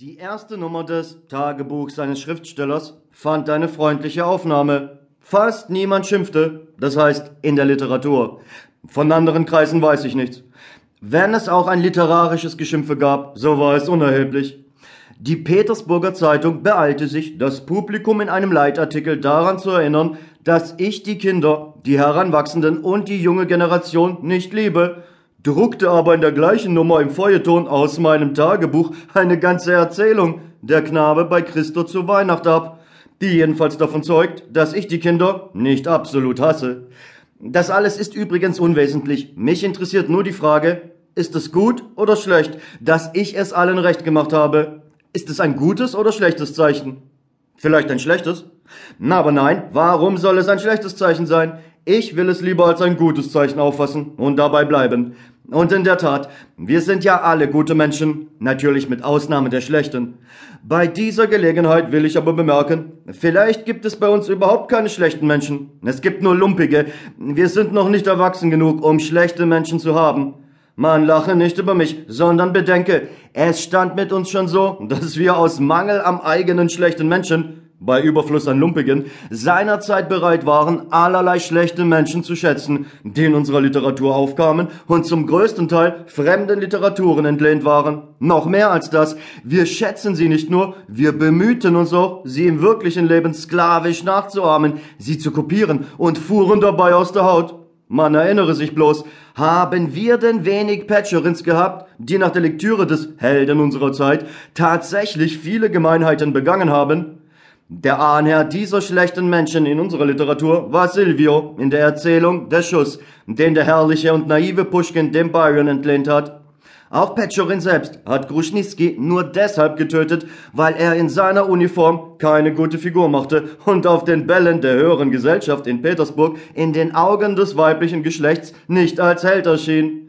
Die erste Nummer des Tagebuchs eines Schriftstellers fand eine freundliche Aufnahme. Fast niemand schimpfte, das heißt in der Literatur. Von anderen Kreisen weiß ich nichts. Wenn es auch ein literarisches Geschimpfe gab, so war es unerheblich. Die Petersburger Zeitung beeilte sich, das Publikum in einem Leitartikel daran zu erinnern, dass ich die Kinder, die Heranwachsenden und die junge Generation nicht liebe, druckte aber in der gleichen Nummer im Feuilleton aus meinem Tagebuch eine ganze Erzählung, der Knabe bei Christo zu Weihnacht ab, die jedenfalls davon zeugt, dass ich die Kinder nicht absolut hasse. Das alles ist übrigens unwesentlich. Mich interessiert nur die Frage, ist es gut oder schlecht, dass ich es allen recht gemacht habe? Ist es ein gutes oder schlechtes Zeichen? Vielleicht ein schlechtes? Na, aber nein, warum soll es ein schlechtes Zeichen sein? Ich will es lieber als ein gutes Zeichen auffassen und dabei bleiben. Und in der Tat, wir sind ja alle gute Menschen, natürlich mit Ausnahme der schlechten. Bei dieser Gelegenheit will ich aber bemerken, vielleicht gibt es bei uns überhaupt keine schlechten Menschen. Es gibt nur lumpige. Wir sind noch nicht erwachsen genug, um schlechte Menschen zu haben. Man lache nicht über mich, sondern bedenke, es stand mit uns schon so, dass wir aus Mangel am eigenen schlechten Menschen, bei Überfluss an Lumpigen, seinerzeit bereit waren, allerlei schlechte Menschen zu schätzen, die in unserer Literatur aufkamen und zum größten Teil fremden Literaturen entlehnt waren. Noch mehr als das, wir schätzen sie nicht nur, wir bemühten uns auch, sie im wirklichen Leben sklavisch nachzuahmen, sie zu kopieren und fuhren dabei aus der Haut. Man erinnere sich bloß, haben wir denn wenig Patcherins gehabt, die nach der Lektüre des Helden unserer Zeit tatsächlich viele Gemeinheiten begangen haben? Der Ahnherr dieser schlechten Menschen in unserer Literatur war Silvio in der Erzählung Der Schuss, den der herrliche und naive Pushkin dem Byron entlehnt hat. Auch Petchorin selbst hat Gruschnitzky nur deshalb getötet, weil er in seiner Uniform keine gute Figur machte und auf den Bällen der höheren Gesellschaft in Petersburg in den Augen des weiblichen Geschlechts nicht als Held erschien.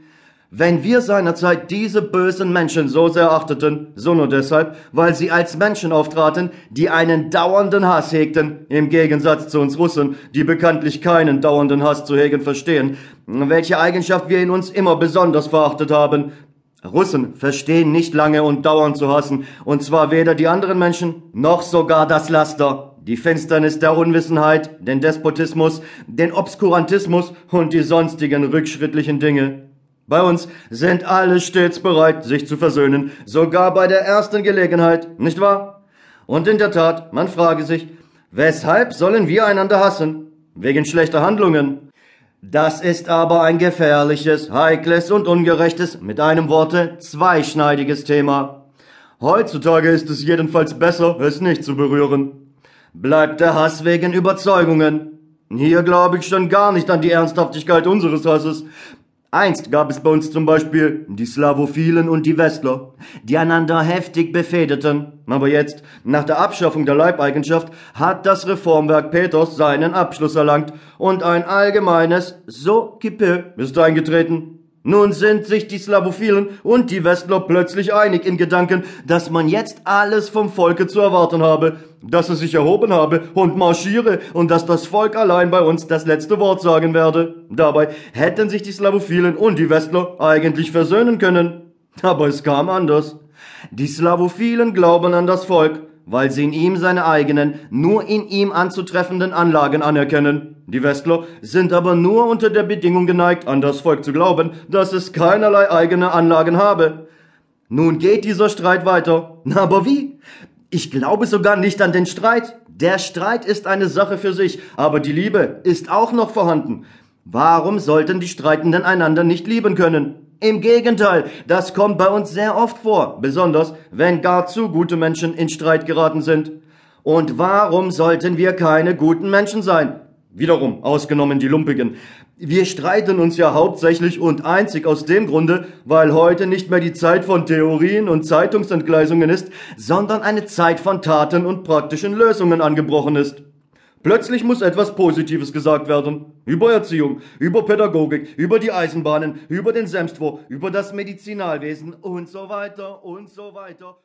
Wenn wir seinerzeit diese bösen Menschen so sehr achteten, so nur deshalb, weil sie als Menschen auftraten, die einen dauernden Hass hegten, im Gegensatz zu uns Russen, die bekanntlich keinen dauernden Hass zu hegen verstehen, welche Eigenschaft wir in uns immer besonders verachtet haben, Russen verstehen nicht lange und dauernd zu hassen, und zwar weder die anderen Menschen noch sogar das Laster, die Finsternis der Unwissenheit, den Despotismus, den Obskurantismus und die sonstigen rückschrittlichen Dinge. Bei uns sind alle stets bereit, sich zu versöhnen, sogar bei der ersten Gelegenheit, nicht wahr? Und in der Tat, man frage sich, weshalb sollen wir einander hassen? Wegen schlechter Handlungen, das ist aber ein gefährliches, heikles und ungerechtes, mit einem Worte zweischneidiges Thema. Heutzutage ist es jedenfalls besser, es nicht zu berühren. Bleibt der Hass wegen Überzeugungen. Hier glaube ich schon gar nicht an die Ernsthaftigkeit unseres Hasses. Einst gab es bei uns zum Beispiel die Slavophilen und die Westler, die einander heftig befehdeten. Aber jetzt, nach der Abschaffung der Leibeigenschaft, hat das Reformwerk Peters seinen Abschluss erlangt und ein allgemeines So kippe ist eingetreten. Nun sind sich die Slavophilen und die Westler plötzlich einig in Gedanken, dass man jetzt alles vom Volke zu erwarten habe, dass es sich erhoben habe und marschiere und dass das Volk allein bei uns das letzte Wort sagen werde. Dabei hätten sich die Slavophilen und die Westler eigentlich versöhnen können. Aber es kam anders. Die Slavophilen glauben an das Volk, weil sie in ihm seine eigenen, nur in ihm anzutreffenden Anlagen anerkennen. Die Westler sind aber nur unter der Bedingung geneigt, an das Volk zu glauben, dass es keinerlei eigene Anlagen habe. Nun geht dieser Streit weiter. Aber wie? Ich glaube sogar nicht an den Streit. Der Streit ist eine Sache für sich, aber die Liebe ist auch noch vorhanden. Warum sollten die Streitenden einander nicht lieben können? Im Gegenteil, das kommt bei uns sehr oft vor, besonders wenn gar zu gute Menschen in Streit geraten sind. Und warum sollten wir keine guten Menschen sein? Wiederum, ausgenommen die Lumpigen. Wir streiten uns ja hauptsächlich und einzig aus dem Grunde, weil heute nicht mehr die Zeit von Theorien und Zeitungsentgleisungen ist, sondern eine Zeit von Taten und praktischen Lösungen angebrochen ist. Plötzlich muss etwas Positives gesagt werden. Über Erziehung, über Pädagogik, über die Eisenbahnen, über den Semstwo, über das Medizinalwesen und so weiter und so weiter.